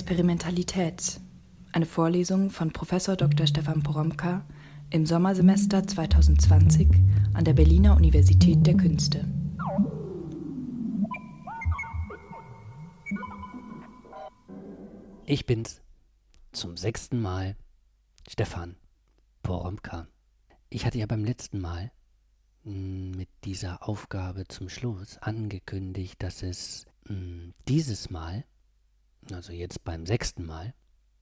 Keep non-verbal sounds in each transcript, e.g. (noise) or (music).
Experimentalität. Eine Vorlesung von Prof. Dr. Stefan Poromka im Sommersemester 2020 an der Berliner Universität der Künste. Ich bin's. Zum sechsten Mal. Stefan Poromka. Ich hatte ja beim letzten Mal hm, mit dieser Aufgabe zum Schluss angekündigt, dass es hm, dieses Mal also jetzt beim sechsten Mal,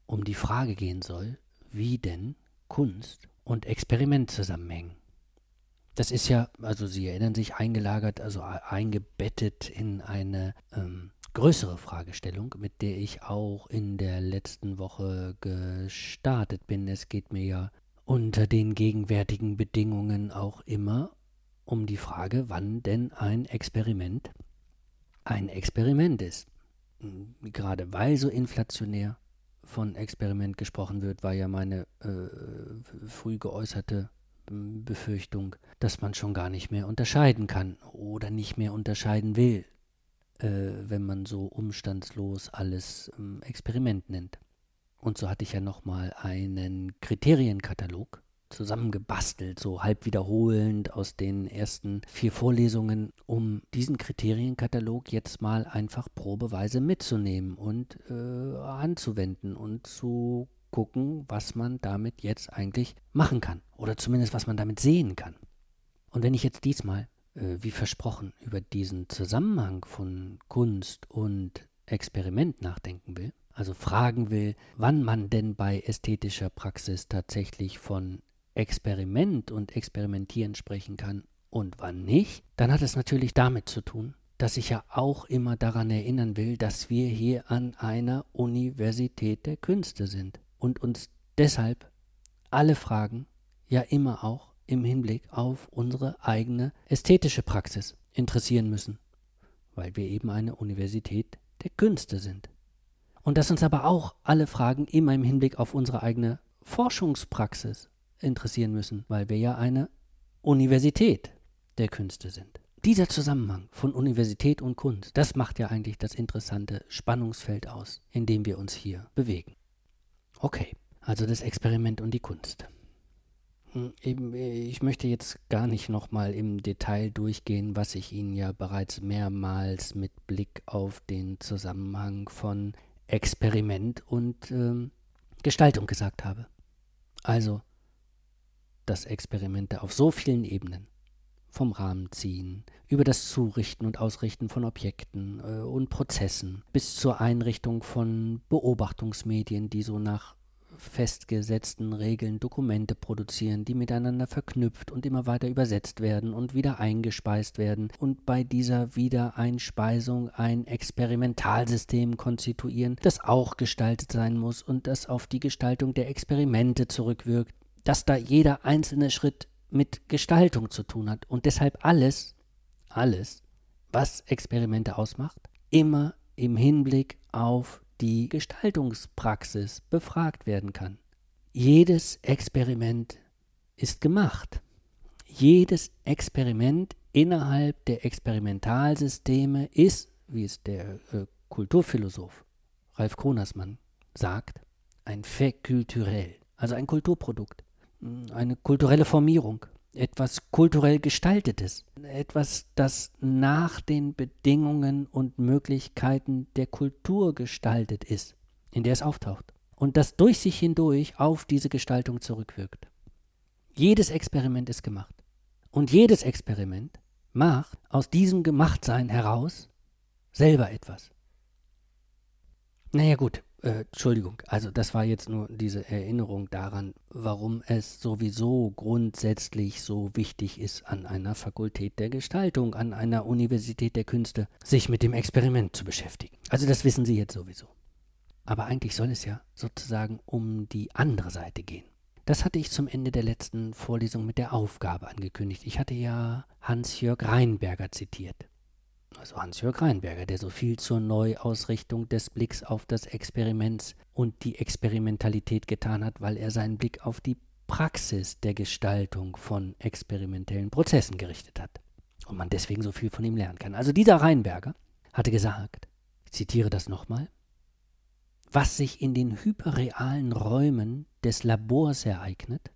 um die Frage gehen soll, wie denn Kunst und Experiment zusammenhängen. Das ist ja, also Sie erinnern sich, eingelagert, also eingebettet in eine ähm, größere Fragestellung, mit der ich auch in der letzten Woche gestartet bin. Es geht mir ja unter den gegenwärtigen Bedingungen auch immer um die Frage, wann denn ein Experiment ein Experiment ist gerade weil so inflationär von Experiment gesprochen wird, war ja meine äh, früh geäußerte hm, Befürchtung, dass man schon gar nicht mehr unterscheiden kann oder nicht mehr unterscheiden will, äh, wenn man so umstandslos alles äh, Experiment nennt. Und so hatte ich ja nochmal einen Kriterienkatalog zusammengebastelt, so halb wiederholend aus den ersten vier Vorlesungen, um diesen Kriterienkatalog jetzt mal einfach probeweise mitzunehmen und äh, anzuwenden und zu gucken, was man damit jetzt eigentlich machen kann oder zumindest was man damit sehen kann. Und wenn ich jetzt diesmal, äh, wie versprochen, über diesen Zusammenhang von Kunst und Experiment nachdenken will, also fragen will, wann man denn bei ästhetischer Praxis tatsächlich von Experiment und Experimentieren sprechen kann und wann nicht, dann hat es natürlich damit zu tun, dass ich ja auch immer daran erinnern will, dass wir hier an einer Universität der Künste sind und uns deshalb alle Fragen ja immer auch im Hinblick auf unsere eigene ästhetische Praxis interessieren müssen, weil wir eben eine Universität der Künste sind. Und dass uns aber auch alle Fragen immer im Hinblick auf unsere eigene Forschungspraxis interessieren müssen, weil wir ja eine Universität der Künste sind. Dieser Zusammenhang von Universität und Kunst, das macht ja eigentlich das interessante Spannungsfeld aus, in dem wir uns hier bewegen. Okay, also das Experiment und die Kunst. Hm, ich möchte jetzt gar nicht nochmal im Detail durchgehen, was ich Ihnen ja bereits mehrmals mit Blick auf den Zusammenhang von Experiment und ähm, Gestaltung gesagt habe. Also dass Experimente auf so vielen Ebenen, vom Rahmen ziehen, über das Zurichten und Ausrichten von Objekten äh, und Prozessen bis zur Einrichtung von Beobachtungsmedien, die so nach festgesetzten Regeln Dokumente produzieren, die miteinander verknüpft und immer weiter übersetzt werden und wieder eingespeist werden und bei dieser Wiedereinspeisung ein Experimentalsystem konstituieren, das auch gestaltet sein muss und das auf die Gestaltung der Experimente zurückwirkt, dass da jeder einzelne Schritt mit Gestaltung zu tun hat und deshalb alles, alles, was Experimente ausmacht, immer im Hinblick auf die Gestaltungspraxis befragt werden kann. Jedes Experiment ist gemacht. Jedes Experiment innerhalb der Experimentalsysteme ist, wie es der äh, Kulturphilosoph Ralf Kronersmann sagt, ein fait culturel, also ein Kulturprodukt eine kulturelle Formierung, etwas kulturell Gestaltetes, etwas, das nach den Bedingungen und Möglichkeiten der Kultur gestaltet ist, in der es auftaucht. Und das durch sich hindurch auf diese Gestaltung zurückwirkt. Jedes Experiment ist gemacht. Und jedes Experiment macht aus diesem Gemachtsein heraus selber etwas. Naja gut, äh, Entschuldigung, also das war jetzt nur diese Erinnerung daran, warum es sowieso grundsätzlich so wichtig ist, an einer Fakultät der Gestaltung, an einer Universität der Künste, sich mit dem Experiment zu beschäftigen. Also das wissen Sie jetzt sowieso. Aber eigentlich soll es ja sozusagen um die andere Seite gehen. Das hatte ich zum Ende der letzten Vorlesung mit der Aufgabe angekündigt. Ich hatte ja Hans-Jörg Reinberger zitiert also Hans-Jörg Reinberger, der so viel zur Neuausrichtung des Blicks auf das Experiment und die Experimentalität getan hat, weil er seinen Blick auf die Praxis der Gestaltung von experimentellen Prozessen gerichtet hat. Und man deswegen so viel von ihm lernen kann. Also dieser Reinberger hatte gesagt, ich zitiere das nochmal, was sich in den hyperrealen Räumen des Labors ereignet.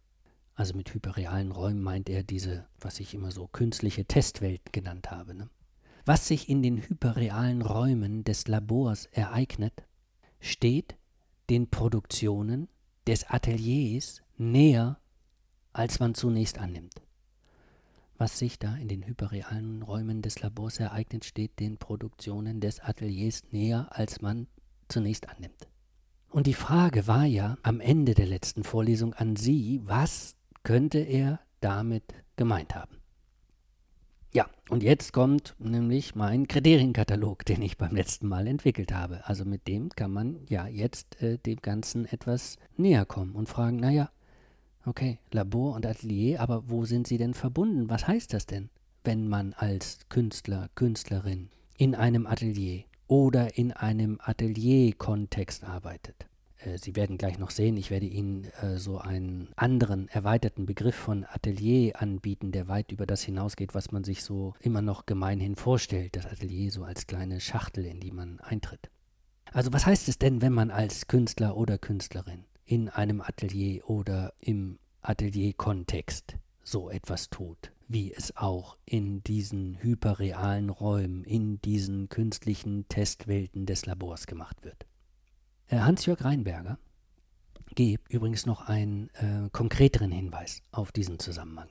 Also mit hyperrealen Räumen meint er diese, was ich immer so künstliche Testwelt genannt habe. Ne? Was sich in den hyperrealen Räumen des Labors ereignet, steht den Produktionen des Ateliers näher, als man zunächst annimmt. Was sich da in den hyperrealen Räumen des Labors ereignet, steht den Produktionen des Ateliers näher, als man zunächst annimmt. Und die Frage war ja am Ende der letzten Vorlesung an Sie, was könnte er damit gemeint haben? Ja, und jetzt kommt nämlich mein Kriterienkatalog, (laughs) den ich beim letzten Mal entwickelt habe. Also mit dem kann man ja jetzt äh, dem Ganzen etwas näher kommen und fragen, naja, okay, Labor und Atelier, aber wo sind sie denn verbunden? Was heißt das denn, wenn man als Künstler, Künstlerin in einem Atelier oder in einem Atelier-Kontext arbeitet? Äh, Sie werden gleich noch sehen, ich werde Ihnen äh, so einen anderen erweiterten Begriff von Atelier anbieten, der weit über das hinausgeht, was man sich so immer noch gemeinhin vorstellt. Das Atelier so als kleine Schachtel, in die man eintritt. Also was heißt es denn, wenn man als Künstler oder Künstlerin in einem Atelier oder im Atelierkontext so etwas tut, wie es auch in diesen hyperrealen Räumen, in diesen künstlichen Testwelten des Labors gemacht wird? Äh, Hans-Jörg Reinberger gibt übrigens noch einen äh, konkreteren Hinweis auf diesen Zusammenhang.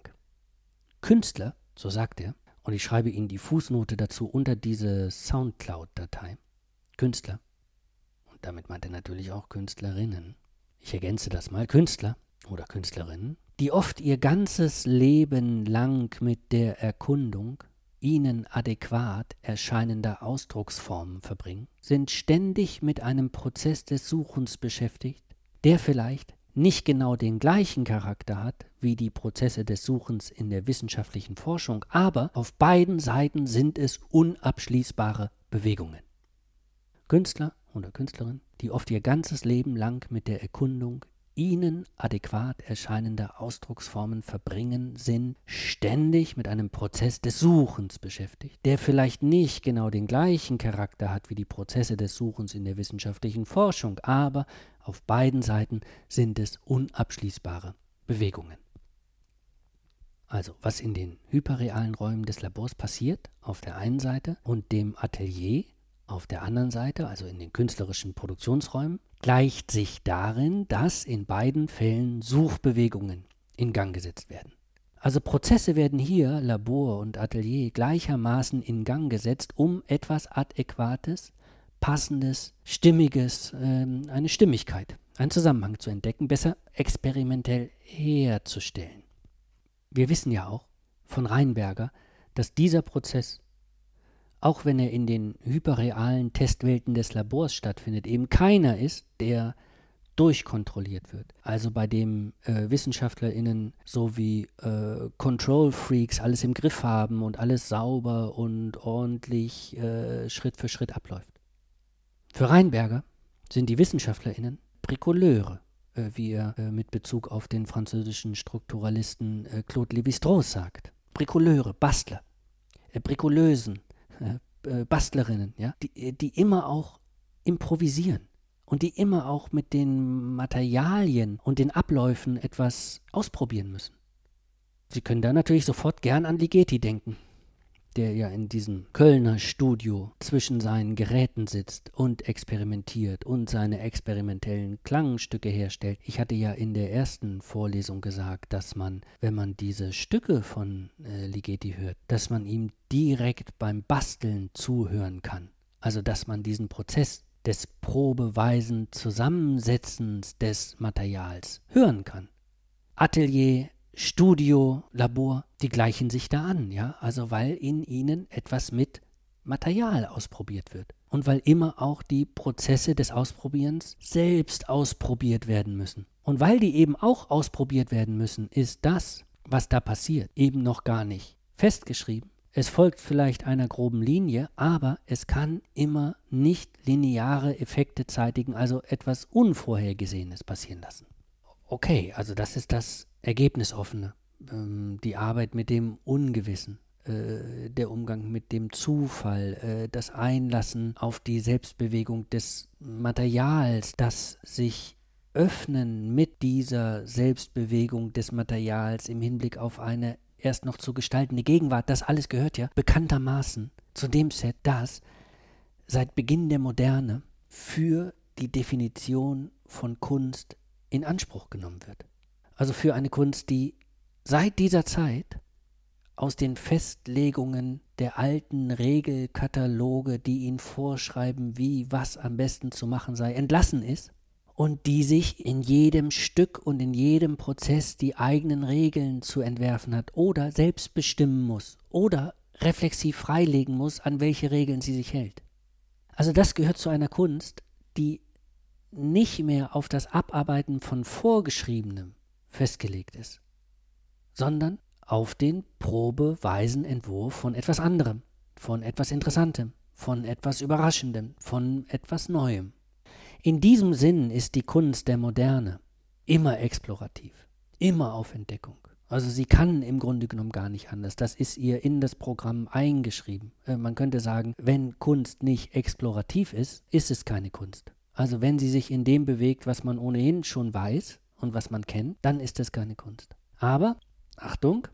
Künstler, so sagt er, und ich schreibe Ihnen die Fußnote dazu unter diese Soundcloud-Datei. Künstler, und damit meint er natürlich auch Künstlerinnen. Ich ergänze das mal, Künstler oder Künstlerinnen, die oft ihr ganzes Leben lang mit der Erkundung ihnen adäquat erscheinender Ausdrucksformen verbringen, sind ständig mit einem Prozess des Suchens beschäftigt, der vielleicht nicht genau den gleichen Charakter hat wie die Prozesse des Suchens in der wissenschaftlichen Forschung, aber auf beiden Seiten sind es unabschließbare Bewegungen. Künstler oder Künstlerin, die oft ihr ganzes Leben lang mit der Erkundung ihnen adäquat erscheinender Ausdrucksformen verbringen, sind ständig mit einem Prozess des Suchens beschäftigt, der vielleicht nicht genau den gleichen Charakter hat wie die Prozesse des Suchens in der wissenschaftlichen Forschung, aber auf beiden Seiten sind es unabschließbare Bewegungen. Also was in den hyperrealen Räumen des Labors passiert, auf der einen Seite, und dem Atelier auf der anderen Seite, also in den künstlerischen Produktionsräumen, gleicht sich darin, dass in beiden Fällen Suchbewegungen in Gang gesetzt werden. Also Prozesse werden hier, Labor und Atelier, gleichermaßen in Gang gesetzt, um etwas Adäquates, Passendes, Stimmiges, ähm, eine Stimmigkeit, einen Zusammenhang zu entdecken, besser experimentell herzustellen. Wir wissen ja auch von Reinberger, dass dieser Prozess auch wenn er in den hyperrealen Testwelten des Labors stattfindet, eben keiner ist, der durchkontrolliert wird. Also bei dem äh, WissenschaftlerInnen so wie äh, Control Freaks alles im Griff haben und alles sauber und ordentlich äh, Schritt für Schritt abläuft. Für Reinberger sind die WissenschaftlerInnen Brikoleure, äh, wie er äh, mit Bezug auf den französischen Strukturalisten äh, Claude Lévi-Strauss sagt. Brikoleure, Bastler, Brikoleusen, äh, Bastlerinnen, ja, die, äh, die immer auch improvisieren und die immer auch mit den Materialien und den Abläufen etwas ausprobieren müssen. Sie können da natürlich sofort gern an Ligeti denken der ja in diesem Kölner Studio zwischen seinen Geräten sitzt und experimentiert und seine experimentellen Klangstücke herstellt. Ich hatte ja in der ersten Vorlesung gesagt, dass man, wenn man diese Stücke von äh, Ligeti hört, dass man ihm direkt beim Basteln zuhören kann. Also dass man diesen Prozess des probeweisen Zusammensetzens des Materials hören kann. Atelier Studio, Labor, die gleichen sich da an, ja, also weil in ihnen etwas mit Material ausprobiert wird und weil immer auch die Prozesse des Ausprobierens selbst ausprobiert werden müssen. Und weil die eben auch ausprobiert werden müssen, ist das, was da passiert, eben noch gar nicht festgeschrieben. Es folgt vielleicht einer groben Linie, aber es kann immer nicht lineare Effekte zeitigen, also etwas Unvorhergesehenes passieren lassen. Okay, also das ist das Ergebnisoffene, ähm, die Arbeit mit dem Ungewissen. äh, der Umgang mit dem Zufall, äh, das Einlassen auf die Selbstbewegung des Materials, das sich öffnen mit dieser Selbstbewegung des Materials im Hinblick auf eine erst noch zu gestaltende Gegenwart, das alles gehört ja bekanntermaßen zu dem Set, das seit Beginn der Moderne für die Definition von Kunst in Anspruch genommen wird. Also für eine Kunst, die seit dieser Zeit aus den Festlegungen der alten Regelkataloge, die ihn vorschreiben, wie was am besten zu machen sei, entlassen ist und die sich in jedem Stück und in jedem Prozess die eigenen Regeln zu entwerfen hat oder selbst bestimmen muss oder reflexiv freilegen muss, an welche Regeln sie sich hält. Also das gehört zu einer Kunst, die nicht mehr auf das Abarbeiten von Vorgeschriebenem festgelegt ist, sondern auf den probeweisen Entwurf von etwas anderem, von etwas Interessantem, von etwas Überraschendem, von etwas Neuem. In diesem Sinn ist die Kunst der Moderne immer explorativ, immer auf Entdeckung. Also sie kann im Grunde genommen gar nicht anders. Das ist ihr in das Programm eingeschrieben. Äh, man könnte sagen, wenn Kunst nicht explorativ ist, ist es keine Kunst. Also wenn sie sich in dem bewegt, was man ohnehin schon weiß und was man kennt, dann ist es keine Kunst. Aber, Achtung,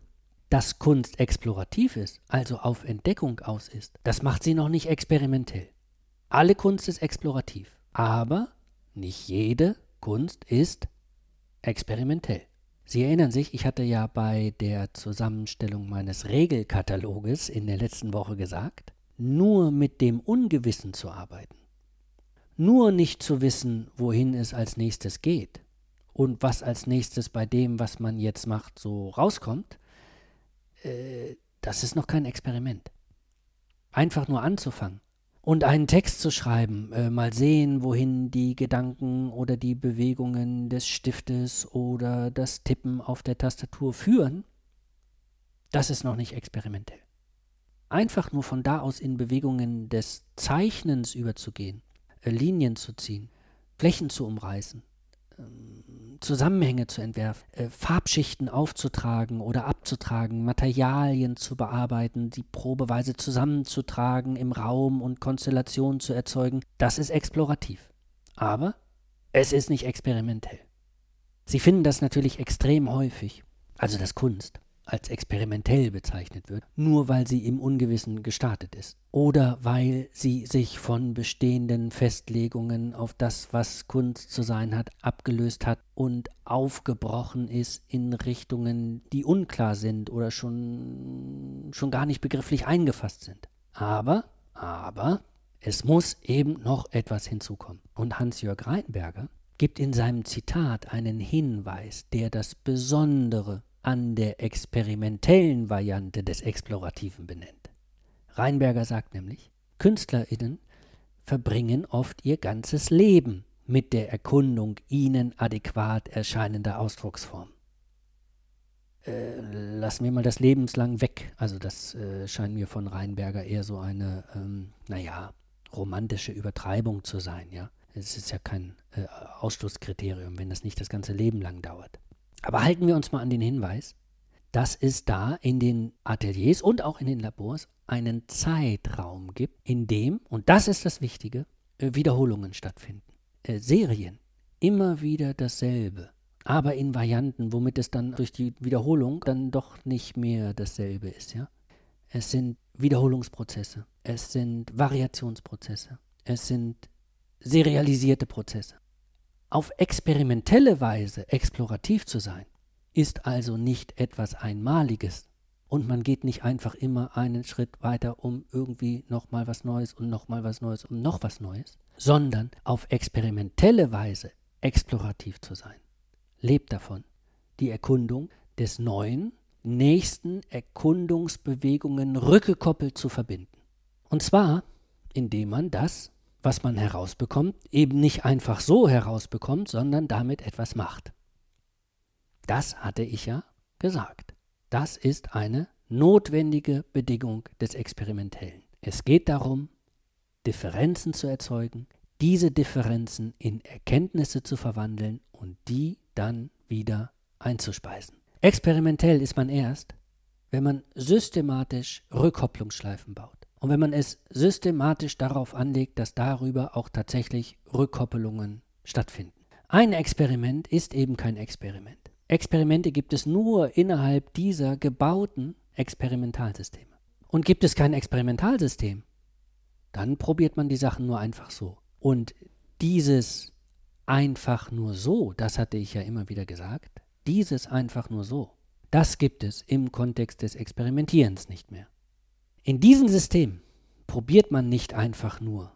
dass Kunst explorativ ist, also auf Entdeckung aus ist, das macht sie noch nicht experimentell. Alle Kunst ist explorativ. Aber nicht jede Kunst ist experimentell. Sie erinnern sich, ich hatte ja bei der Zusammenstellung meines Regelkataloges in der letzten Woche gesagt, nur mit dem Ungewissen zu arbeiten, nur nicht zu wissen, wohin es als nächstes geht und was als nächstes bei dem, was man jetzt macht, so rauskommt, äh, das ist noch kein Experiment. Einfach nur anzufangen und einen Text zu schreiben, äh, mal sehen, wohin die Gedanken oder die Bewegungen des Stiftes oder das Tippen auf der Tastatur führen, das ist noch nicht experimentell. Einfach nur von da aus in Bewegungen des Zeichnens überzugehen, äh, Linien zu ziehen, Flächen zu umreißen, Zusammenhänge zu entwerfen, äh, Farbschichten aufzutragen oder abzutragen, Materialien zu bearbeiten, die probeweise zusammenzutragen, im Raum und Konstellationen zu erzeugen, das ist explorativ. Aber es ist nicht experimentell. Sie finden das natürlich extrem häufig, also das Kunst als experimentell bezeichnet wird, nur weil sie im Ungewissen gestartet ist. Oder weil sie sich von bestehenden Festlegungen auf das, was Kunst zu sein hat, abgelöst hat und aufgebrochen ist in Richtungen, die unklar sind oder schon, schon gar nicht begrifflich eingefasst sind. Aber, aber, es muss eben noch etwas hinzukommen. Und Hans-Jörg Reinberger gibt in seinem Zitat einen Hinweis, der das Besondere an der experimentellen Variante des Explorativen benennt. Reinberger sagt nämlich, KünstlerInnen verbringen oft ihr ganzes Leben mit der Erkundung ihnen adäquat erscheinender Ausdrucksform. Äh, lassen wir mal das lebenslang weg. Also das äh, scheint mir von Reinberger eher so eine, ähm, naja, romantische Übertreibung zu sein, ja. Es ist ja kein äh, Ausschlusskriterium, wenn das nicht das ganze Leben lang dauert. Aber halten wir uns mal an den Hinweis, dass es da in den Ateliers und auch in den Labors einen Zeitraum gibt, in dem, und das ist das Wichtige, äh, Wiederholungen stattfinden. Äh, Serien, immer wieder dasselbe, aber in Varianten, womit es dann durch die Wiederholung dann doch nicht mehr dasselbe ist. Ja? Es sind Wiederholungsprozesse, es sind Variationsprozesse, es sind serialisierte Prozesse. Auf experimentelle Weise explorativ zu sein, ist also nicht etwas Einmaliges. Und man geht nicht einfach immer einen Schritt weiter, um irgendwie nochmal was Neues und nochmal was Neues und noch was Neues, sondern auf experimentelle Weise explorativ zu sein. Lebt davon, die Erkundung des Neuen, nächsten Erkundungsbewegungen rückgekoppelt zu verbinden. Und zwar, indem man das was man herausbekommt, eben nicht einfach so herausbekommt, sondern damit etwas macht. Das hatte ich ja gesagt. Das ist eine notwendige Bedingung des Experimentellen. Es geht darum, Differenzen zu erzeugen, diese Differenzen in Erkenntnisse zu verwandeln und die dann wieder einzuspeisen. Experimentell ist man erst, wenn man systematisch Rückkopplungsschleifen baut. Und wenn man es systematisch darauf anlegt, dass darüber auch tatsächlich Rückkoppelungen stattfinden. Ein Experiment ist eben kein Experiment. Experimente gibt es nur innerhalb dieser gebauten Experimentalsysteme. Und gibt es kein Experimentalsystem, dann probiert man die Sachen nur einfach so. Und dieses einfach nur so, das hatte ich ja immer wieder gesagt, dieses einfach nur so, das gibt es im Kontext des Experimentierens nicht mehr. In diesem System probiert man nicht einfach nur.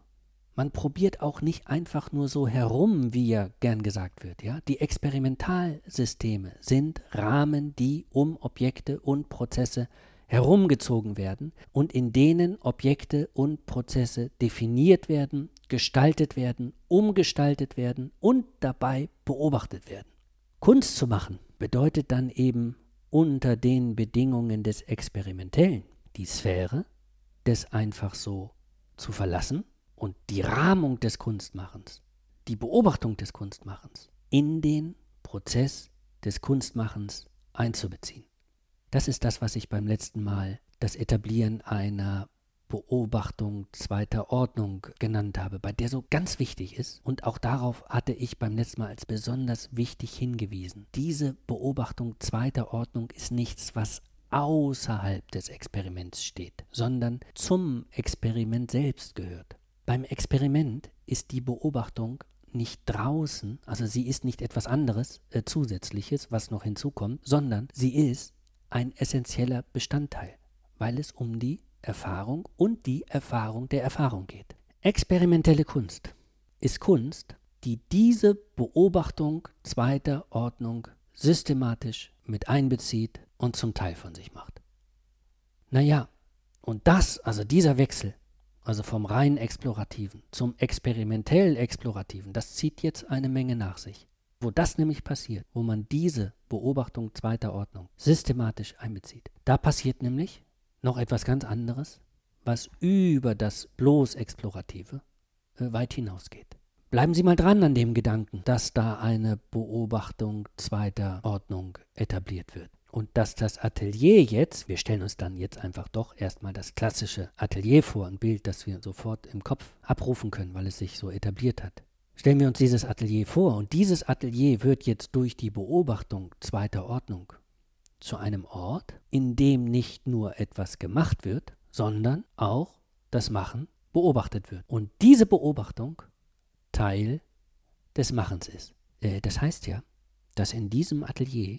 Man probiert auch nicht einfach nur so herum, wie ja gern gesagt wird. Ja? Die Experimentalsysteme sind Rahmen, die um Objekte und Prozesse herumgezogen werden und in denen Objekte und Prozesse definiert werden, gestaltet werden, umgestaltet werden und dabei beobachtet werden. Kunst zu machen bedeutet dann eben unter den Bedingungen des Experimentellen die Sphäre des einfach so zu verlassen und die Rahmung des Kunstmachens, die Beobachtung des Kunstmachens in den Prozess des Kunstmachens einzubeziehen. Das ist das, was ich beim letzten Mal das Etablieren einer Beobachtung zweiter Ordnung genannt habe, bei der so ganz wichtig ist. Und auch darauf hatte ich beim letzten Mal als besonders wichtig hingewiesen. Diese Beobachtung zweiter Ordnung ist nichts, was außerhalb des Experiments steht, sondern zum Experiment selbst gehört. Beim Experiment ist die Beobachtung nicht draußen, also sie ist nicht etwas anderes, äh, zusätzliches, was noch hinzukommt, sondern sie ist ein essentieller Bestandteil, weil es um die Erfahrung und die Erfahrung der Erfahrung geht. Experimentelle Kunst ist Kunst, die diese Beobachtung zweiter Ordnung systematisch mit einbezieht und zum Teil von sich macht. Naja, und das, also dieser Wechsel, also vom rein explorativen zum experimentell explorativen, das zieht jetzt eine Menge nach sich. Wo das nämlich passiert, wo man diese Beobachtung zweiter Ordnung systematisch einbezieht, da passiert nämlich noch etwas ganz anderes, was über das bloß Explorative äh, weit hinausgeht. Bleiben Sie mal dran an dem Gedanken, dass da eine Beobachtung zweiter Ordnung etabliert wird. Und dass das Atelier jetzt, wir stellen uns dann jetzt einfach doch erstmal das klassische Atelier vor, ein Bild, das wir sofort im Kopf abrufen können, weil es sich so etabliert hat. Stellen wir uns dieses Atelier vor und dieses Atelier wird jetzt durch die Beobachtung zweiter Ordnung zu einem Ort, in dem nicht nur etwas gemacht wird, sondern auch das Machen beobachtet wird. Und diese Beobachtung Teil des Machens ist. Äh, das heißt ja, dass in diesem Atelier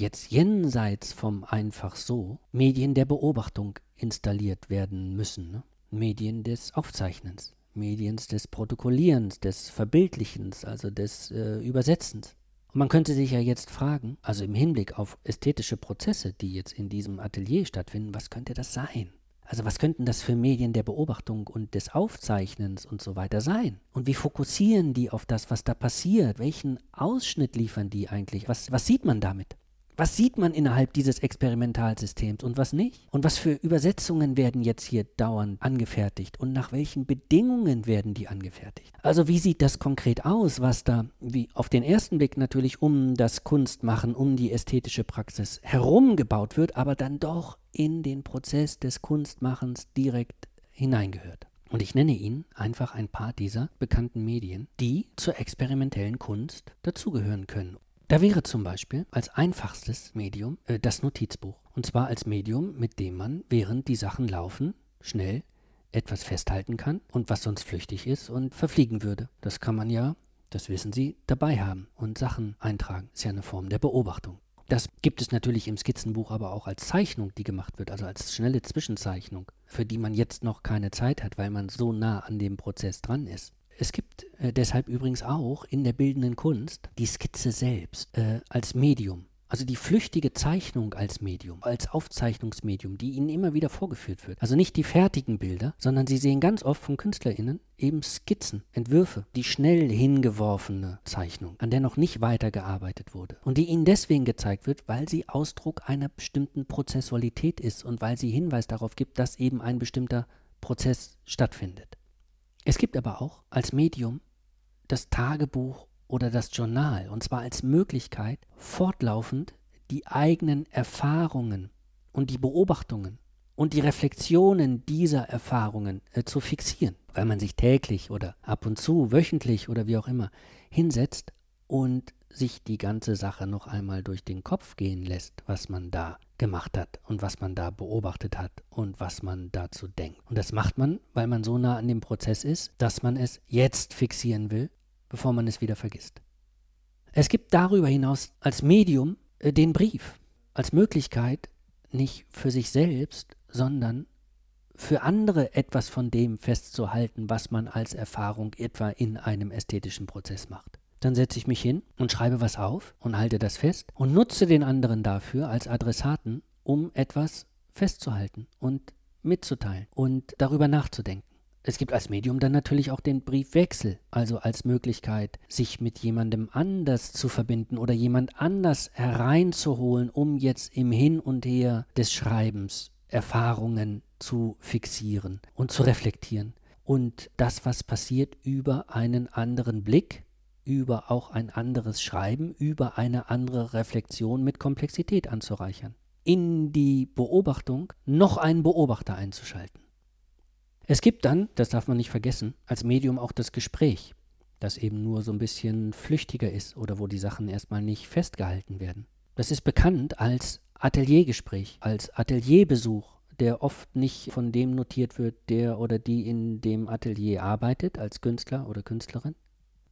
jetzt jenseits vom einfach so Medien der Beobachtung installiert werden müssen. Ne? Medien des Aufzeichnens. Mediens des Protokollierens, des Verbildlichens, also des äh, Übersetzens. Und man könnte sich ja jetzt fragen, also im Hinblick auf ästhetische Prozesse, die jetzt in diesem Atelier stattfinden, was könnte das sein? Also was könnten das für Medien der Beobachtung und des Aufzeichnens und so weiter sein? Und wie fokussieren die auf das, was da passiert? Welchen Ausschnitt liefern die eigentlich? Was, was sieht man damit? Was sieht man innerhalb dieses Experimentalsystems und was nicht? Und was für Übersetzungen werden jetzt hier dauernd angefertigt und nach welchen Bedingungen werden die angefertigt? Also wie sieht das konkret aus, was da wie auf den ersten Blick natürlich um das Kunstmachen, um die ästhetische Praxis herumgebaut wird, aber dann doch in den Prozess des Kunstmachens direkt hineingehört? Und ich nenne Ihnen einfach ein paar dieser bekannten Medien, die zur experimentellen Kunst dazugehören können. Da wäre zum Beispiel als einfachstes Medium äh, das Notizbuch. Und zwar als Medium, mit dem man, während die Sachen laufen, schnell etwas festhalten kann und was sonst flüchtig ist und verfliegen würde. Das kann man ja, das wissen Sie, dabei haben und Sachen eintragen. Ist ja eine Form der Beobachtung. Das gibt es natürlich im Skizzenbuch aber auch als Zeichnung, die gemacht wird, also als schnelle Zwischenzeichnung, für die man jetzt noch keine Zeit hat, weil man so nah an dem Prozess dran ist. Es gibt äh, deshalb übrigens auch in der bildenden Kunst die Skizze selbst äh, als Medium. Also die flüchtige Zeichnung als Medium, als Aufzeichnungsmedium, die ihnen immer wieder vorgeführt wird. Also nicht die fertigen Bilder, sondern sie sehen ganz oft von KünstlerInnen eben Skizzen, Entwürfe, die schnell hingeworfene Zeichnung, an der noch nicht weitergearbeitet wurde. Und die ihnen deswegen gezeigt wird, weil sie Ausdruck einer bestimmten Prozessualität ist und weil sie Hinweis darauf gibt, dass eben ein bestimmter Prozess stattfindet. Es gibt aber auch als Medium das Tagebuch oder das Journal, und zwar als Möglichkeit, fortlaufend die eigenen Erfahrungen und die Beobachtungen und die Reflexionen dieser Erfahrungen äh, zu fixieren, weil man sich täglich oder ab und zu, wöchentlich oder wie auch immer hinsetzt und sich die ganze Sache noch einmal durch den Kopf gehen lässt, was man da gemacht hat und was man da beobachtet hat und was man dazu denkt. Und das macht man, weil man so nah an dem Prozess ist, dass man es jetzt fixieren will, bevor man es wieder vergisst. Es gibt darüber hinaus als Medium äh, den Brief, als Möglichkeit, nicht für sich selbst, sondern für andere etwas von dem festzuhalten, was man als Erfahrung etwa in einem ästhetischen Prozess macht. Dann setze ich mich hin und schreibe was auf und halte das fest und nutze den anderen dafür als Adressaten, um etwas festzuhalten und mitzuteilen und darüber nachzudenken. Es gibt als Medium dann natürlich auch den Briefwechsel, also als Möglichkeit, sich mit jemandem anders zu verbinden oder jemand anders hereinzuholen, um jetzt im Hin und Her des Schreibens Erfahrungen zu fixieren und zu reflektieren. Und das, was passiert, über einen anderen Blick, über auch ein anderes Schreiben, über eine andere Reflexion mit Komplexität anzureichern. In die Beobachtung noch einen Beobachter einzuschalten. Es gibt dann, das darf man nicht vergessen, als Medium auch das Gespräch, das eben nur so ein bisschen flüchtiger ist oder wo die Sachen erstmal nicht festgehalten werden. Das ist bekannt als Ateliergespräch, als Atelierbesuch, der oft nicht von dem notiert wird, der oder die in dem Atelier arbeitet, als Künstler oder Künstlerin,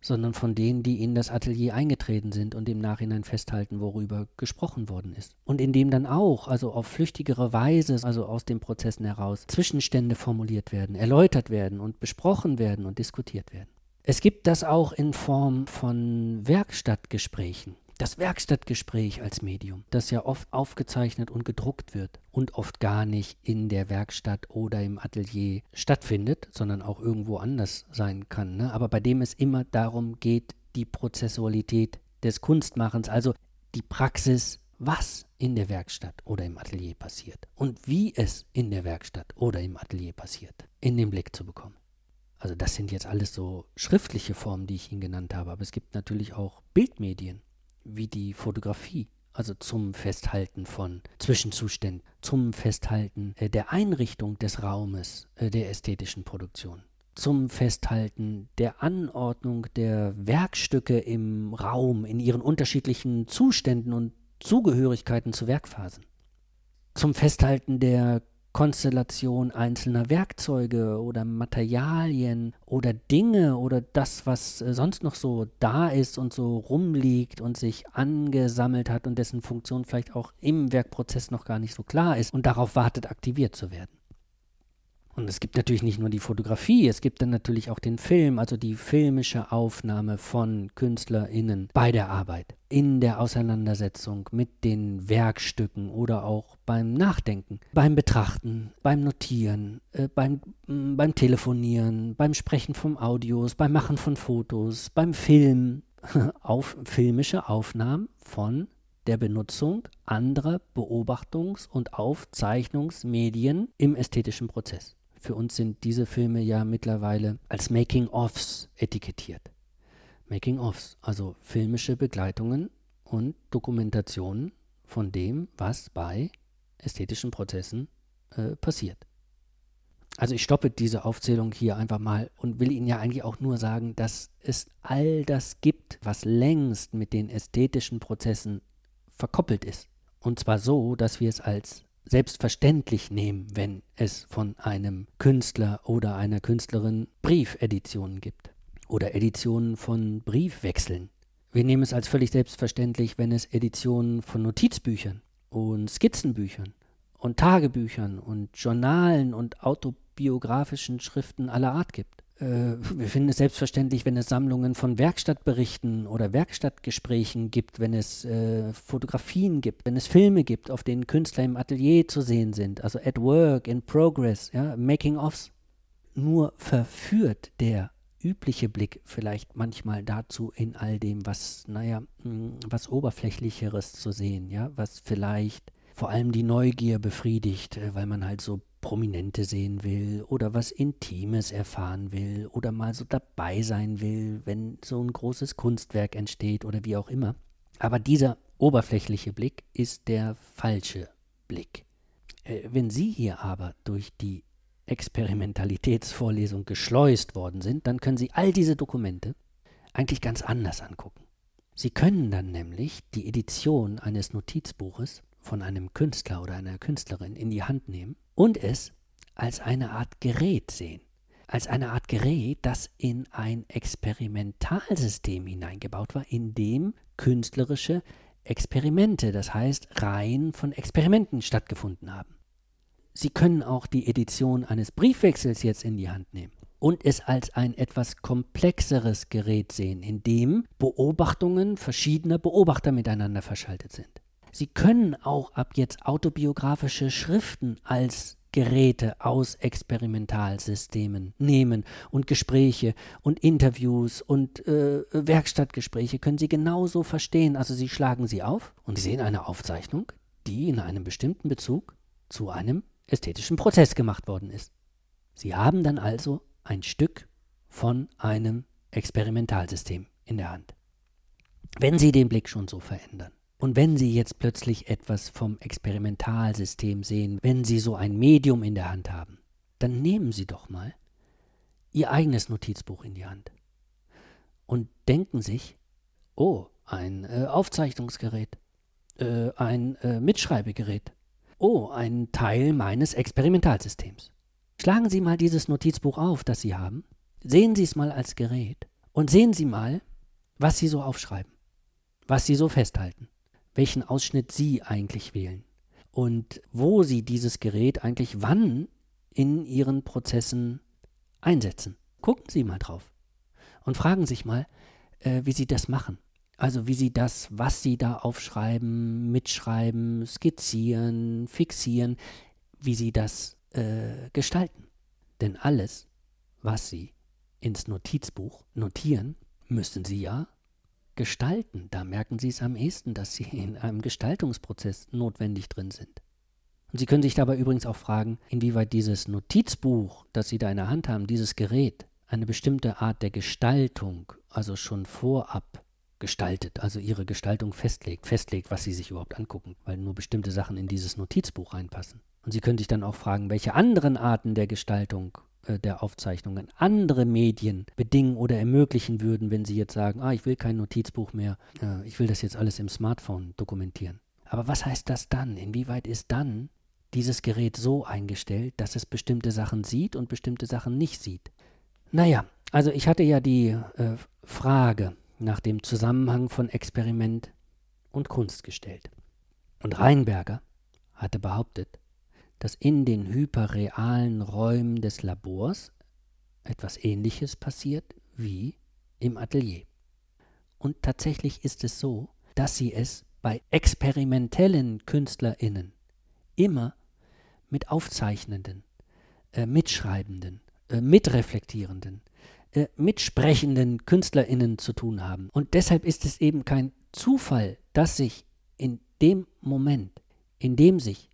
sondern von denen, die in das Atelier eingetreten sind und im Nachhinein festhalten, worüber gesprochen worden ist. Und in dem dann auch, also auf flüchtigere Weise, also aus den Prozessen heraus, Zwischenstände formuliert werden, erläutert werden und besprochen werden und diskutiert werden. Es gibt das auch in Form von Werkstattgesprächen das Werkstattgespräch als Medium, das ja oft aufgezeichnet und gedruckt wird und oft gar nicht in der Werkstatt oder im Atelier stattfindet, sondern auch irgendwo anders sein kann. Ne? Aber bei dem es immer darum geht, die Prozessualität des Kunstmachens, also die Praxis, was in der Werkstatt oder im Atelier passiert und wie es in der Werkstatt oder im Atelier passiert, in den Blick zu bekommen. Also das sind jetzt alles so schriftliche Formen, die ich Ihnen genannt habe, aber es gibt natürlich auch Bildmedien wie die Fotografie, also zum Festhalten von Zwischenzuständen, zum Festhalten äh, der Einrichtung des Raumes äh, der ästhetischen Produktion, zum Festhalten der Anordnung der Werkstücke im Raum in ihren unterschiedlichen Zuständen und Zugehörigkeiten zu Werkphasen, zum Festhalten der Konstellation einzelner Werkzeuge oder Materialien oder Dinge oder das, was äh, sonst noch so da ist und so rumliegt und sich angesammelt hat und dessen Funktion vielleicht auch im Werkprozess noch gar nicht so klar ist und darauf wartet, aktiviert zu werden. Und es gibt natürlich nicht nur die Fotografie, es gibt dann natürlich auch den Film, also die filmische Aufnahme von KünstlerInnen bei der Arbeit, in der Auseinandersetzung mit den Werkstücken oder auch beim Nachdenken, beim Betrachten, beim Notieren, äh, beim, äh, beim Telefonieren, beim Sprechen von Audios, beim Machen von Fotos, beim Film, (laughs) auf filmische Aufnahmen von der Benutzung anderer Beobachtungs- und Aufzeichnungsmedien im ästhetischen Prozess. Für uns sind diese Filme ja mittlerweile als Making-ofs etikettiert. Making-ofs, also filmische Begleitungen und Dokumentationen von dem, was bei ästhetischen Prozessen äh, passiert. Also ich stoppe diese Aufzählung hier einfach mal und will Ihnen ja eigentlich auch nur sagen, dass es all das gibt, was längst mit den ästhetischen Prozessen verkoppelt ist. Und zwar so, dass wir es als selbstverständlich nehmen, wenn es von einem Künstler oder einer Künstlerin Briefeditionen gibt oder Editionen von Briefwechseln. Wir nehmen es als völlig selbstverständlich, wenn es Editionen von Notizbüchern und Skizzenbüchern und Tagebüchern und Journalen und autobiografischen Schriften aller Art gibt. Äh, wir finden es selbstverständlich, wenn es Sammlungen von Werkstattberichten oder Werkstattgesprächen gibt, wenn es äh, Fotografien gibt, wenn es Filme gibt, auf denen Künstler im Atelier zu sehen sind, also at work, in progress, ja, making-ofs. Nur verführt der übliche Blick vielleicht manchmal dazu, in all dem, was, naja, hm, was Oberflächlicheres zu sehen, ja, was vielleicht vor allem die Neugier befriedigt, äh, weil man halt so Prominente sehen will oder was Intimes erfahren will oder mal so dabei sein will, wenn so ein großes Kunstwerk entsteht oder wie auch immer. Aber dieser oberflächliche Blick ist der falsche Blick. Äh, wenn Sie hier aber durch die Experimentalitätsvorlesung geschleust worden sind, dann können Sie all diese Dokumente eigentlich ganz anders angucken. Sie können dann nämlich die Edition eines Notizbuches von einem Künstler oder einer Künstlerin in die Hand nehmen und es als eine Art Gerät sehen. Als eine Art Gerät, das in ein Experimentalsystem hineingebaut war, in dem künstlerische Experimente, das heißt Reihen von Experimenten stattgefunden haben. Sie können auch die Edition eines Briefwechsels jetzt in die Hand nehmen und es als ein etwas komplexeres Gerät sehen, in dem Beobachtungen verschiedener Beobachter miteinander verschaltet sind. Sie können auch ab jetzt autobiografische Schriften als Geräte aus Experimentalsystemen nehmen und Gespräche und Interviews und äh, Werkstattgespräche können Sie genauso verstehen. Also Sie schlagen sie auf und Sie sehen eine Aufzeichnung, die in einem bestimmten Bezug zu einem ästhetischen Prozess gemacht worden ist. Sie haben dann also ein Stück von einem Experimentalsystem in der Hand. Wenn Sie den Blick schon so verändern, und wenn Sie jetzt plötzlich etwas vom Experimentalsystem sehen, wenn Sie so ein Medium in der Hand haben, dann nehmen Sie doch mal Ihr eigenes Notizbuch in die Hand und denken sich, oh, ein äh, Aufzeichnungsgerät, äh, ein äh, Mitschreibegerät, oh, ein Teil meines Experimentalsystems. Schlagen Sie mal dieses Notizbuch auf, das Sie haben, sehen Sie es mal als Gerät und sehen Sie mal, was Sie so aufschreiben, was Sie so festhalten welchen Ausschnitt Sie eigentlich wählen und wo Sie dieses Gerät eigentlich wann in Ihren Prozessen einsetzen. Gucken Sie mal drauf und fragen sich mal, äh, wie Sie das machen. Also wie Sie das, was Sie da aufschreiben, mitschreiben, skizzieren, fixieren, wie Sie das äh, gestalten. Denn alles, was Sie ins Notizbuch notieren, müssen Sie ja Gestalten, da merken Sie es am ehesten, dass Sie in einem Gestaltungsprozess notwendig drin sind. Und Sie können sich dabei übrigens auch fragen, inwieweit dieses Notizbuch, das Sie da in der Hand haben, dieses Gerät, eine bestimmte Art der Gestaltung, also schon vorab gestaltet, also Ihre Gestaltung festlegt, festlegt, was Sie sich überhaupt angucken, weil nur bestimmte Sachen in dieses Notizbuch reinpassen. Und Sie können sich dann auch fragen, welche anderen Arten der Gestaltung der Aufzeichnungen andere Medien bedingen oder ermöglichen würden, wenn sie jetzt sagen, ah, ich will kein Notizbuch mehr, äh, ich will das jetzt alles im Smartphone dokumentieren. Aber was heißt das dann? Inwieweit ist dann dieses Gerät so eingestellt, dass es bestimmte Sachen sieht und bestimmte Sachen nicht sieht? Naja, also ich hatte ja die äh, Frage nach dem Zusammenhang von Experiment und Kunst gestellt. Und Reinberger hatte behauptet, dass in den hyperrealen Räumen des Labors etwas Ähnliches passiert wie im Atelier. Und tatsächlich ist es so, dass sie es bei experimentellen Künstlerinnen immer mit Aufzeichnenden, äh, Mitschreibenden, äh, Mitreflektierenden, äh, mitsprechenden Künstlerinnen zu tun haben. Und deshalb ist es eben kein Zufall, dass sich in dem Moment, in dem sich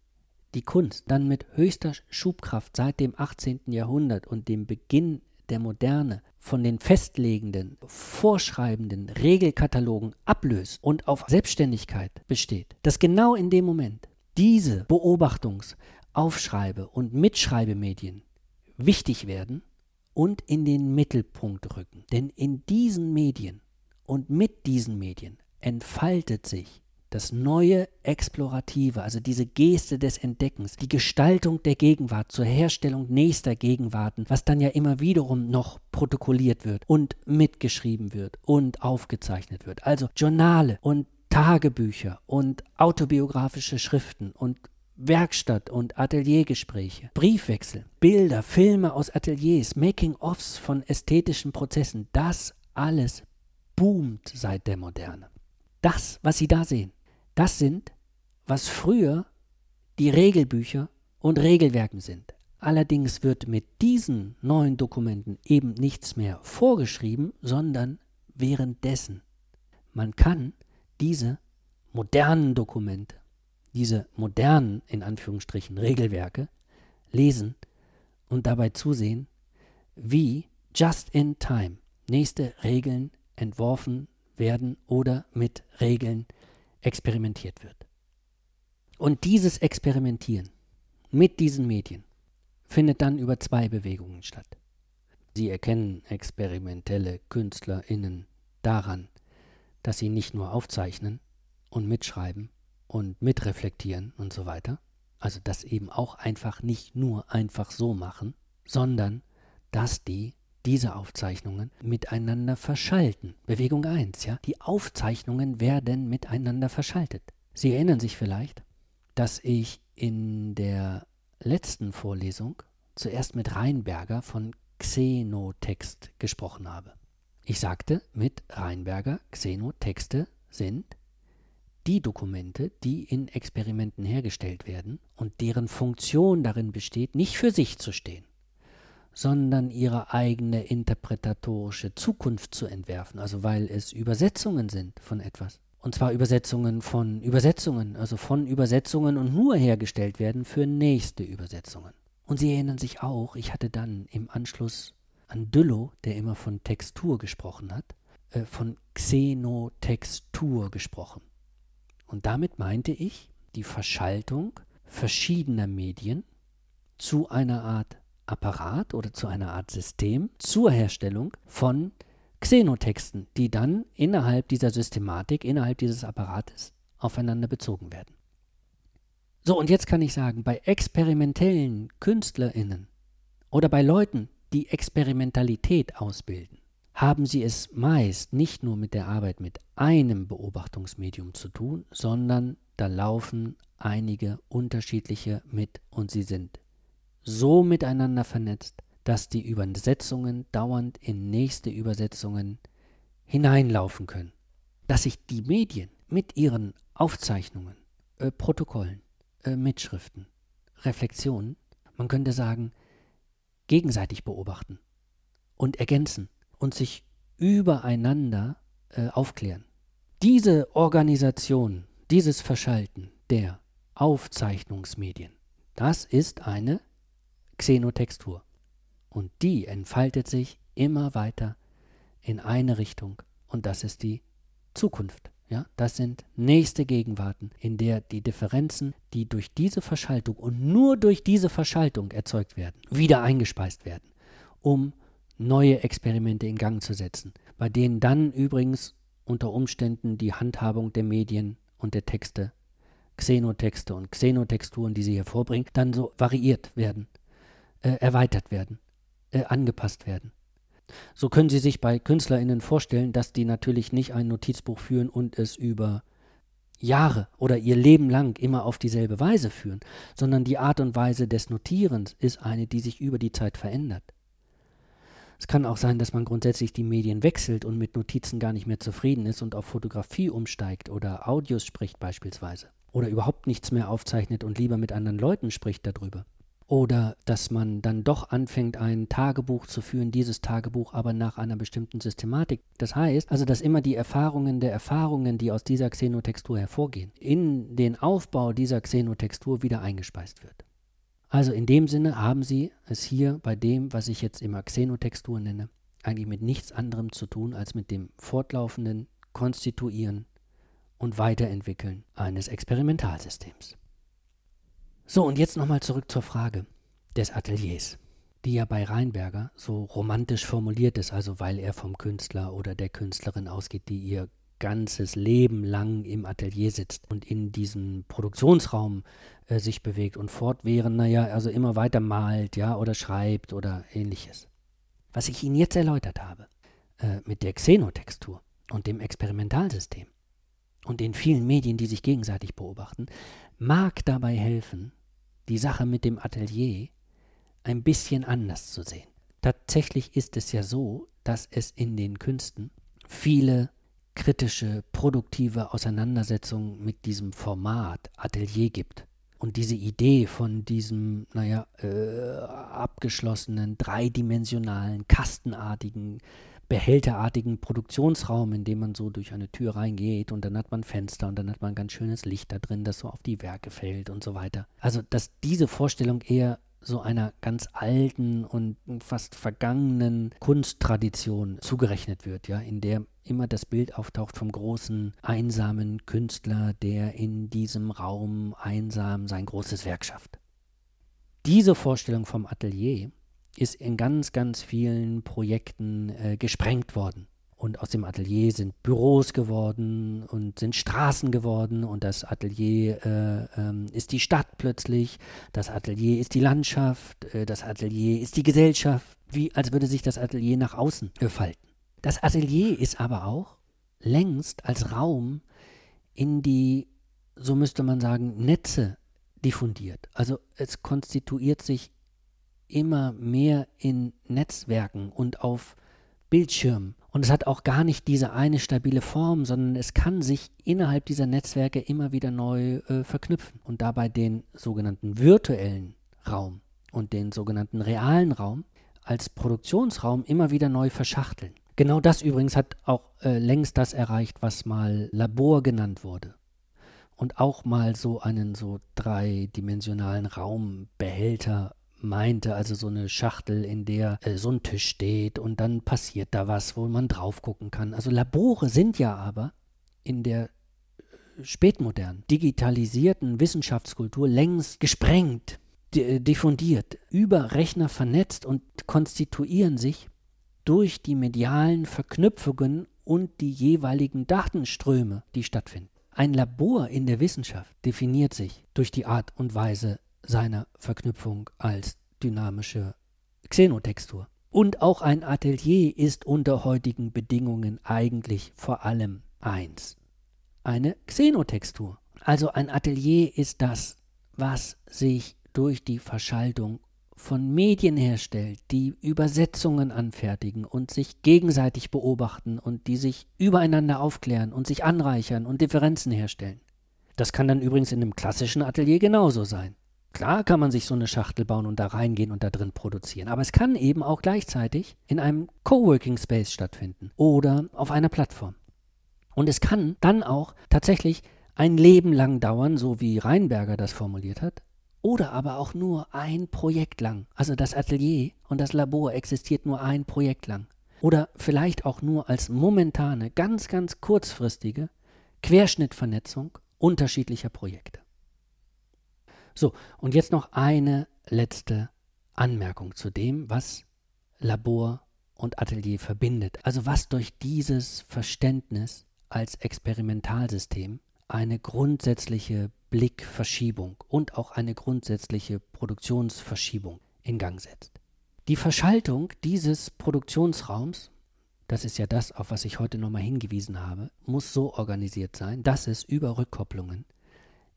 die Kunst dann mit höchster Schubkraft seit dem 18. Jahrhundert und dem Beginn der Moderne von den festlegenden, vorschreibenden Regelkatalogen ablöst und auf Selbstständigkeit besteht, dass genau in dem Moment diese Beobachtungs-, Aufschreibe- und Mitschreibemedien wichtig werden und in den Mittelpunkt rücken. Denn in diesen Medien und mit diesen Medien entfaltet sich das neue Explorative, also diese Geste des Entdeckens, die Gestaltung der Gegenwart zur Herstellung nächster Gegenwarten, was dann ja immer wiederum noch protokolliert wird und mitgeschrieben wird und aufgezeichnet wird. Also Journale und Tagebücher und autobiografische Schriften und Werkstatt- und Ateliergespräche, Briefwechsel, Bilder, Filme aus Ateliers, Making-ofs von ästhetischen Prozessen, das alles boomt seit der Moderne. Das, was Sie da sehen, das sind, was früher die Regelbücher und Regelwerken sind. Allerdings wird mit diesen neuen Dokumenten eben nichts mehr vorgeschrieben, sondern währenddessen. Man kann diese modernen Dokumente, diese modernen, in Anführungsstrichen, Regelwerke lesen und dabei zusehen, wie just in time nächste Regeln entworfen werden oder mit Regeln experimentiert wird. Und dieses Experimentieren mit diesen Medien findet dann über zwei Bewegungen statt. Sie erkennen experimentelle KünstlerInnen daran, dass sie nicht nur aufzeichnen und mitschreiben und mitreflektieren und so weiter, also das eben auch einfach nicht nur einfach so machen, sondern dass die diese Aufzeichnungen miteinander verschalten. Bewegung 1, ja. Die Aufzeichnungen werden miteinander verschaltet. Sie erinnern sich vielleicht, dass ich in der letzten Vorlesung zuerst mit Reinberger von Xenotext gesprochen habe. Ich sagte mit Reinberger, Xenotexte sind die Dokumente, die in Experimenten hergestellt werden und deren Funktion darin besteht, nicht für sich zu stehen, sondern ihre eigene interpretatorische Zukunft zu entwerfen, also weil es Übersetzungen sind von etwas. Und zwar Übersetzungen von Übersetzungen, also von Übersetzungen und nur hergestellt werden für nächste Übersetzungen. Und Sie erinnern sich auch, ich hatte dann im Anschluss an Düllo, der immer von Textur gesprochen hat, äh, von Xenotextur gesprochen. Und damit meinte ich die Verschaltung verschiedener Medien zu einer Art Apparat oder zu einer Art System zur Herstellung von Xenotexten, die dann innerhalb dieser Systematik, innerhalb dieses Apparates aufeinander bezogen werden. So, und jetzt kann ich sagen, bei experimentellen KünstlerInnen oder bei Leuten, die Experimentalität ausbilden, haben sie es meist nicht nur mit der Arbeit mit einem Beobachtungsmedium zu tun, sondern da laufen einige unterschiedliche mit und sie sind so miteinander vernetzt, dass die Übersetzungen dauernd in nächste Übersetzungen hineinlaufen können. Dass sich die Medien mit ihren Aufzeichnungen, äh, Protokollen, äh, Mitschriften, Reflexionen, man könnte sagen, gegenseitig beobachten und ergänzen und sich übereinander äh, aufklären. Diese Organisation, dieses Verschalten der Aufzeichnungsmedien, das ist eine Xenotextur. Und die entfaltet sich immer weiter in eine Richtung. Und das ist die Zukunft. Ja, das sind nächste Gegenwarten, in der die Differenzen, die durch diese Verschaltung und nur durch diese Verschaltung erzeugt werden, wieder eingespeist werden, um neue Experimente in Gang zu setzen, bei denen dann übrigens unter Umständen die Handhabung der Medien und der Texte, Xenotexte und Xenotexturen, die sie hervorbringen, dann so variiert werden, äh, erweitert werden, äh, angepasst werden. So können Sie sich bei KünstlerInnen vorstellen, dass die natürlich nicht ein Notizbuch führen und es über Jahre oder ihr Leben lang immer auf dieselbe Weise führen, sondern die Art und Weise des Notierens ist eine, die sich über die Zeit verändert. Es kann auch sein, dass man grundsätzlich die Medien wechselt und mit Notizen gar nicht mehr zufrieden ist und auf Fotografie umsteigt oder Audios spricht beispielsweise. Oder überhaupt nichts mehr aufzeichnet und lieber mit anderen Leuten spricht darüber. Oder dass man dann doch anfängt, ein Tagebuch zu führen, dieses Tagebuch aber nach einer bestimmten Systematik. Das heißt also, dass immer die Erfahrungen der Erfahrungen, die aus dieser Xenotextur hervorgehen, in den Aufbau dieser Xenotextur wieder eingespeist wird. Also in dem Sinne haben Sie es hier bei dem, was ich jetzt immer Xenotextur nenne, eigentlich mit nichts anderem zu tun als mit dem fortlaufenden Konstituieren und Weiterentwickeln eines Experimentalsystems. So, und jetzt nochmal zurück zur Frage des Ateliers, die ja bei Reinberger so romantisch formuliert ist, also weil er vom Künstler oder der Künstlerin ausgeht, die ihr ganzes Leben lang im Atelier sitzt und in diesem Produktionsraum äh, sich bewegt und fortwährend, naja, also immer weiter malt, ja, oder schreibt oder ähnliches. Was ich Ihnen jetzt erläutert habe, äh, mit der Xenotextur und dem Experimentalsystem und den vielen Medien, die sich gegenseitig beobachten, mag dabei helfen, die Sache mit dem Atelier ein bisschen anders zu sehen. Tatsächlich ist es ja so, dass es in den Künsten viele kritische, produktive Auseinandersetzungen mit diesem Format Atelier gibt. Und diese Idee von diesem, naja, äh, abgeschlossenen, dreidimensionalen, kastenartigen behälterartigen Produktionsraum, in dem man so durch eine Tür reingeht und dann hat man Fenster und dann hat man ganz schönes Licht da drin, das so auf die Werke fällt und so weiter. Also, dass diese Vorstellung eher so einer ganz alten und fast vergangenen Kunsttradition zugerechnet wird, ja, in der immer das Bild auftaucht vom großen, einsamen Künstler, der in diesem Raum einsam sein großes Werk schafft. Diese Vorstellung vom Atelier ist in ganz, ganz vielen Projekten äh, gesprengt worden. Und aus dem Atelier sind Büros geworden und sind Straßen geworden und das Atelier äh, ähm, ist die Stadt plötzlich, das Atelier ist die Landschaft, äh, das Atelier ist die Gesellschaft, wie als würde sich das Atelier nach außen falten. Das Atelier ist aber auch längst als Raum in die, so müsste man sagen, Netze diffundiert. Also es konstituiert sich immer mehr in Netzwerken und auf Bildschirmen. Und es hat auch gar nicht diese eine stabile Form, sondern es kann sich innerhalb dieser Netzwerke immer wieder neu äh, verknüpfen und dabei den sogenannten virtuellen Raum und den sogenannten realen Raum als Produktionsraum immer wieder neu verschachteln. Genau das übrigens hat auch äh, längst das erreicht, was mal Labor genannt wurde. Und auch mal so einen so dreidimensionalen Raumbehälter meinte, also so eine Schachtel, in der äh, so ein Tisch steht und dann passiert da was, wo man drauf gucken kann. Also Labore sind ja aber in der äh, spätmodernen, digitalisierten Wissenschaftskultur längst gesprengt, äh, diffundiert, über Rechner vernetzt und konstituieren sich durch die medialen Verknüpfungen und die jeweiligen Datenströme, die stattfinden. Ein Labor in der Wissenschaft definiert sich durch die Art und Weise seiner Verknüpfung als dynamische Xenotextur. Und auch ein Atelier ist unter heutigen Bedingungen eigentlich vor allem eins. Eine Xenotextur. Also ein Atelier ist das, was sich durch die Verschaltung von Medien herstellt, die Übersetzungen anfertigen und sich gegenseitig beobachten und die sich übereinander aufklären und sich anreichern und Differenzen herstellen. Das kann dann übrigens in einem klassischen Atelier genauso sein. Klar kann man sich so eine Schachtel bauen und da reingehen und da drin produzieren, aber es kann eben auch gleichzeitig in einem Coworking Space stattfinden oder auf einer Plattform. Und es kann dann auch tatsächlich ein Leben lang dauern, so wie Reinberger das formuliert hat, oder aber auch nur ein Projekt lang. Also das Atelier und das Labor existiert nur ein Projekt lang. Oder vielleicht auch nur als momentane, ganz, ganz kurzfristige Querschnittvernetzung unterschiedlicher Projekte. So, und jetzt noch eine letzte Anmerkung zu dem, was Labor und Atelier verbindet. Also was durch dieses Verständnis als Experimentalsystem eine grundsätzliche Blickverschiebung und auch eine grundsätzliche Produktionsverschiebung in Gang setzt. Die Verschaltung dieses Produktionsraums, das ist ja das, auf was ich heute nochmal hingewiesen habe, muss so organisiert sein, dass es über Rückkopplungen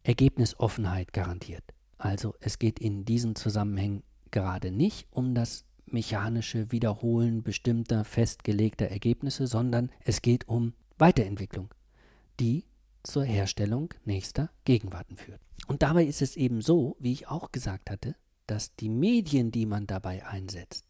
Ergebnisoffenheit garantiert. Also es geht in diesen Zusammenhängen gerade nicht um das mechanische Wiederholen bestimmter festgelegter Ergebnisse, sondern es geht um Weiterentwicklung, die zur Herstellung nächster Gegenwarten führt. Und dabei ist es eben so, wie ich auch gesagt hatte, dass die Medien, die man dabei einsetzt,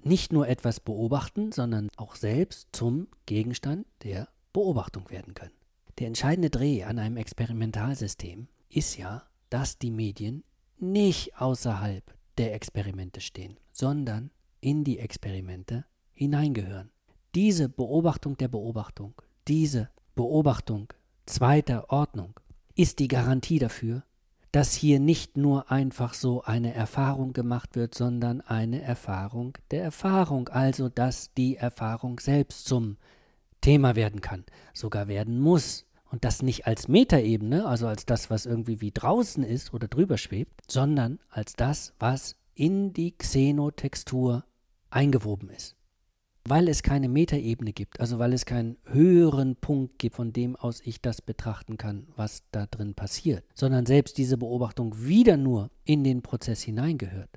nicht nur etwas beobachten, sondern auch selbst zum Gegenstand der Beobachtung werden können. Der entscheidende Dreh an einem Experimentalsystem ist ja, dass die Medien nicht außerhalb der Experimente stehen, sondern in die Experimente hineingehören. Diese Beobachtung der Beobachtung, diese Beobachtung zweiter Ordnung ist die Garantie dafür, dass hier nicht nur einfach so eine Erfahrung gemacht wird, sondern eine Erfahrung der Erfahrung, also dass die Erfahrung selbst zum Thema werden kann, sogar werden muss. Und das nicht als Metaebene, also als das, was irgendwie wie draußen ist oder drüber schwebt, sondern als das, was in die Xenotextur eingewoben ist. Weil es keine Metaebene gibt, also weil es keinen höheren Punkt gibt, von dem aus ich das betrachten kann, was da drin passiert, sondern selbst diese Beobachtung wieder nur in den Prozess hineingehört,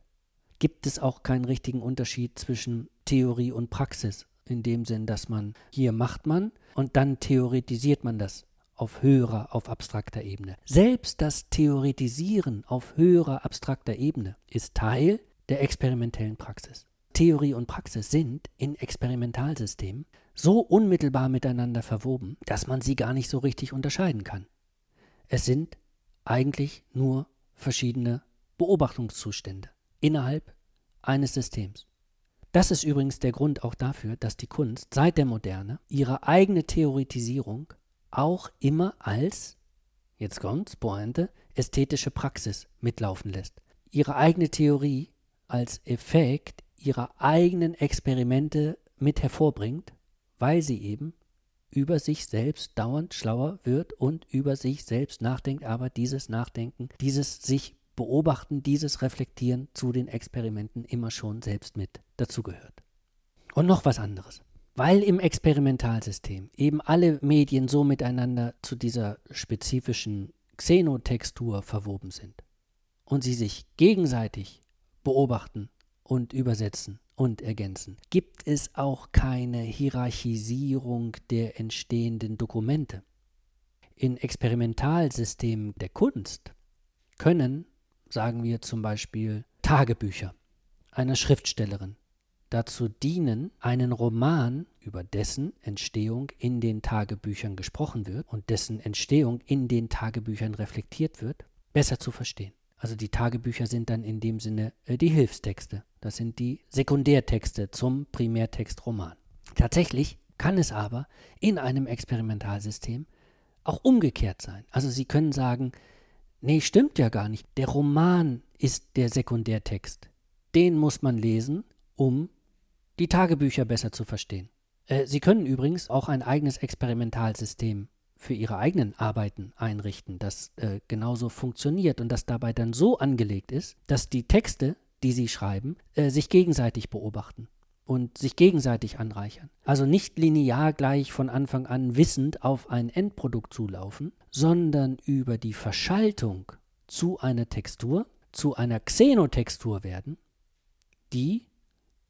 gibt es auch keinen richtigen Unterschied zwischen Theorie und Praxis, in dem Sinn, dass man hier macht man und dann theoretisiert man das auf höherer, auf abstrakter Ebene. Selbst das Theoretisieren auf höherer, abstrakter Ebene ist Teil der experimentellen Praxis. Theorie und Praxis sind in Experimentalsystemen so unmittelbar miteinander verwoben, dass man sie gar nicht so richtig unterscheiden kann. Es sind eigentlich nur verschiedene Beobachtungszustände innerhalb eines Systems. Das ist übrigens der Grund auch dafür, dass die Kunst seit der Moderne ihre eigene Theoretisierung auch immer als, jetzt kommt's, Pointe, ästhetische Praxis mitlaufen lässt. ihre eigene Theorie als Effekt ihrer eigenen Experimente mit hervorbringt, weil sie eben über sich selbst dauernd schlauer wird und über sich selbst nachdenkt, aber dieses Nachdenken, dieses sich beobachten, dieses Reflektieren zu den Experimenten immer schon selbst mit dazugehört. Und noch was anderes. Weil im Experimentalsystem eben alle Medien so miteinander zu dieser spezifischen Xenotextur verwoben sind und sie sich gegenseitig beobachten und übersetzen und ergänzen, gibt es auch keine Hierarchisierung der entstehenden Dokumente. In Experimentalsystemen der Kunst können, sagen wir zum Beispiel, Tagebücher einer Schriftstellerin dazu dienen, einen Roman, über dessen Entstehung in den Tagebüchern gesprochen wird und dessen Entstehung in den Tagebüchern reflektiert wird, besser zu verstehen. Also die Tagebücher sind dann in dem Sinne äh, die Hilfstexte. Das sind die Sekundärtexte zum Primärtextroman. Tatsächlich kann es aber in einem Experimentalsystem auch umgekehrt sein. Also Sie können sagen, nee, stimmt ja gar nicht. Der Roman ist der Sekundärtext. Den muss man lesen, um die Tagebücher besser zu verstehen. Äh, Sie können übrigens auch ein eigenes Experimentalsystem für ihre eigenen Arbeiten einrichten, das äh, genauso funktioniert und das dabei dann so angelegt ist, dass die Texte, die sie schreiben, äh, sich gegenseitig beobachten und sich gegenseitig anreichern. Also nicht linear gleich von Anfang an wissend auf ein Endprodukt zulaufen, sondern über die Verschaltung zu einer Textur, zu einer Xenotextur werden, die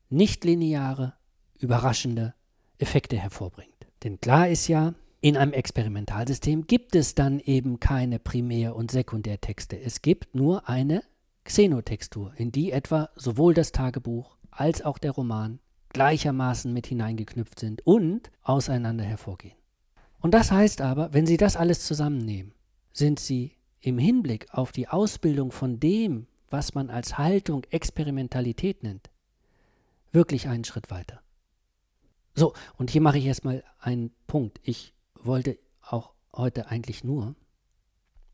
nicht lineare, überraschende Effekte hervorbringt. Denn klar ist ja, in einem Experimentalsystem gibt es dann eben keine Primär- und Sekundärtexte. Es gibt nur eine Xenotextur, in die etwa sowohl das Tagebuch als auch der Roman gleichermaßen mit hineingeknüpft sind und auseinander hervorgehen. Und das heißt aber, wenn Sie das alles zusammennehmen, sind Sie im Hinblick auf die Ausbildung von dem, was man als Haltung Experimentalität nennt, wirklich einen Schritt weiter. So, und hier mache ich erstmal einen Punkt. Ich wollte auch heute eigentlich nur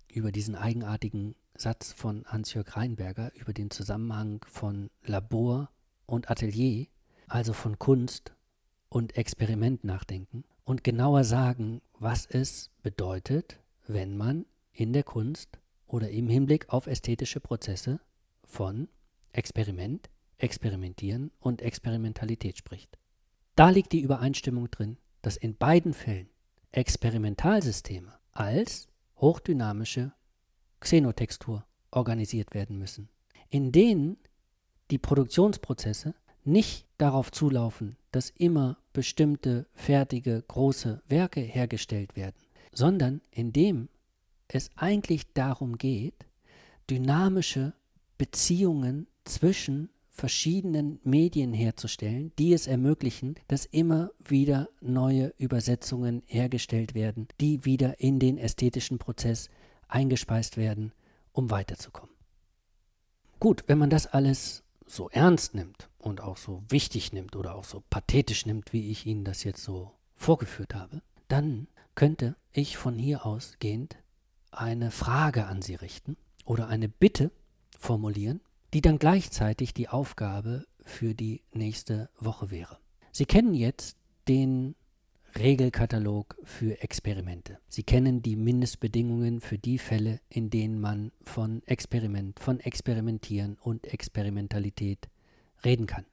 über diesen eigenartigen Satz von Hans-Jörg Reinberger, über den Zusammenhang von Labor und Atelier, also von Kunst und Experiment nachdenken und genauer sagen, was es bedeutet, wenn man in der Kunst oder im Hinblick auf ästhetische Prozesse von Experiment, Experimentieren und Experimentalität spricht. Da liegt die Übereinstimmung drin, dass in beiden Fällen Experimentalsysteme als hochdynamische Xenotextur organisiert werden müssen, in denen die Produktionsprozesse nicht darauf zulaufen, dass immer bestimmte fertige große Werke hergestellt werden, sondern in dem es eigentlich darum geht, dynamische Beziehungen zwischen verschiedenen Medien herzustellen, die es ermöglichen, dass immer wieder neue Übersetzungen hergestellt werden, die wieder in den ästhetischen Prozess eingespeist werden, um weiterzukommen. Gut, wenn man das alles so ernst nimmt und auch so wichtig nimmt oder auch so pathetisch nimmt, wie ich Ihnen das jetzt so vorgeführt habe, dann könnte ich von hier ausgehend eine Frage an Sie richten oder eine Bitte formulieren, die dann gleichzeitig die Aufgabe für die nächste Woche wäre. Sie kennen jetzt den Regelkatalog für Experimente. Sie kennen die Mindestbedingungen für die Fälle, in denen man von Experiment, von Experimentieren und Experimentalität reden kann.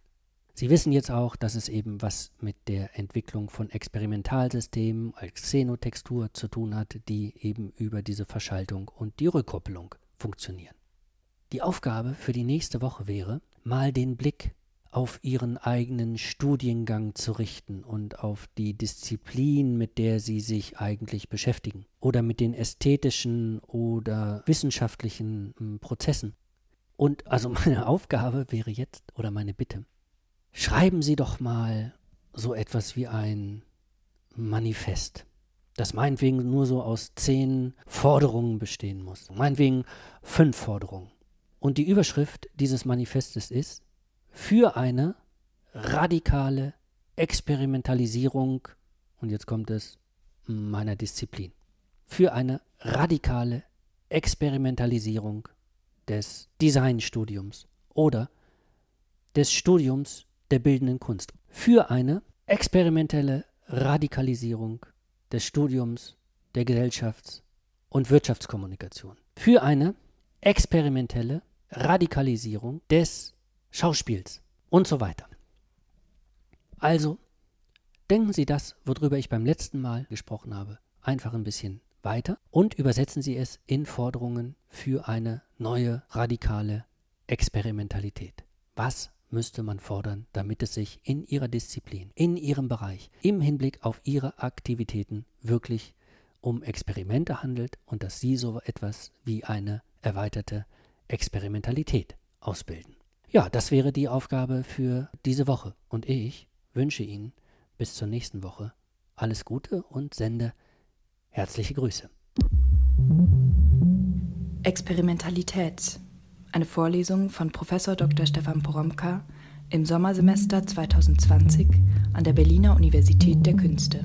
Sie wissen jetzt auch, dass es eben was mit der Entwicklung von Experimentalsystemen als Xenotextur zu tun hat, die eben über diese Verschaltung und die Rückkopplung funktionieren. Die Aufgabe für die nächste Woche wäre, mal den Blick auf ihren eigenen Studiengang zu richten und auf die Disziplin, mit der sie sich eigentlich beschäftigen oder mit den ästhetischen oder wissenschaftlichen hm, Prozessen. Und also (laughs) meine Aufgabe wäre jetzt oder meine Bitte, schreiben Sie doch mal so etwas wie ein Manifest, das meinetwegen nur so aus zehn Forderungen bestehen muss, meinetwegen fünf Forderungen. Und die Überschrift dieses Manifestes ist für eine radikale Experimentalisierung, und jetzt kommt es meiner Disziplin, für eine radikale Experimentalisierung des Designstudiums oder des Studiums der bildenden Kunst. Für eine experimentelle Radikalisierung des Studiums der Gesellschafts- und Wirtschaftskommunikation, für eine experimentelle Radikalisierung des Schauspiels und so weiter. Also denken Sie das, worüber ich beim letzten Mal gesprochen habe, einfach ein bisschen weiter und übersetzen Sie es in Forderungen für eine neue radikale Experimentalität. Was müsste man fordern, damit es sich in Ihrer Disziplin, in Ihrem Bereich, im Hinblick auf Ihre Aktivitäten wirklich um Experimente handelt und dass Sie so etwas wie eine erweiterte Experimentalität ausbilden. Ja, das wäre die Aufgabe für diese Woche und ich wünsche Ihnen bis zur nächsten Woche alles Gute und sende herzliche Grüße. Experimentalität. Eine Vorlesung von Prof. Dr. Stefan Poromka im Sommersemester 2020 an der Berliner Universität der Künste.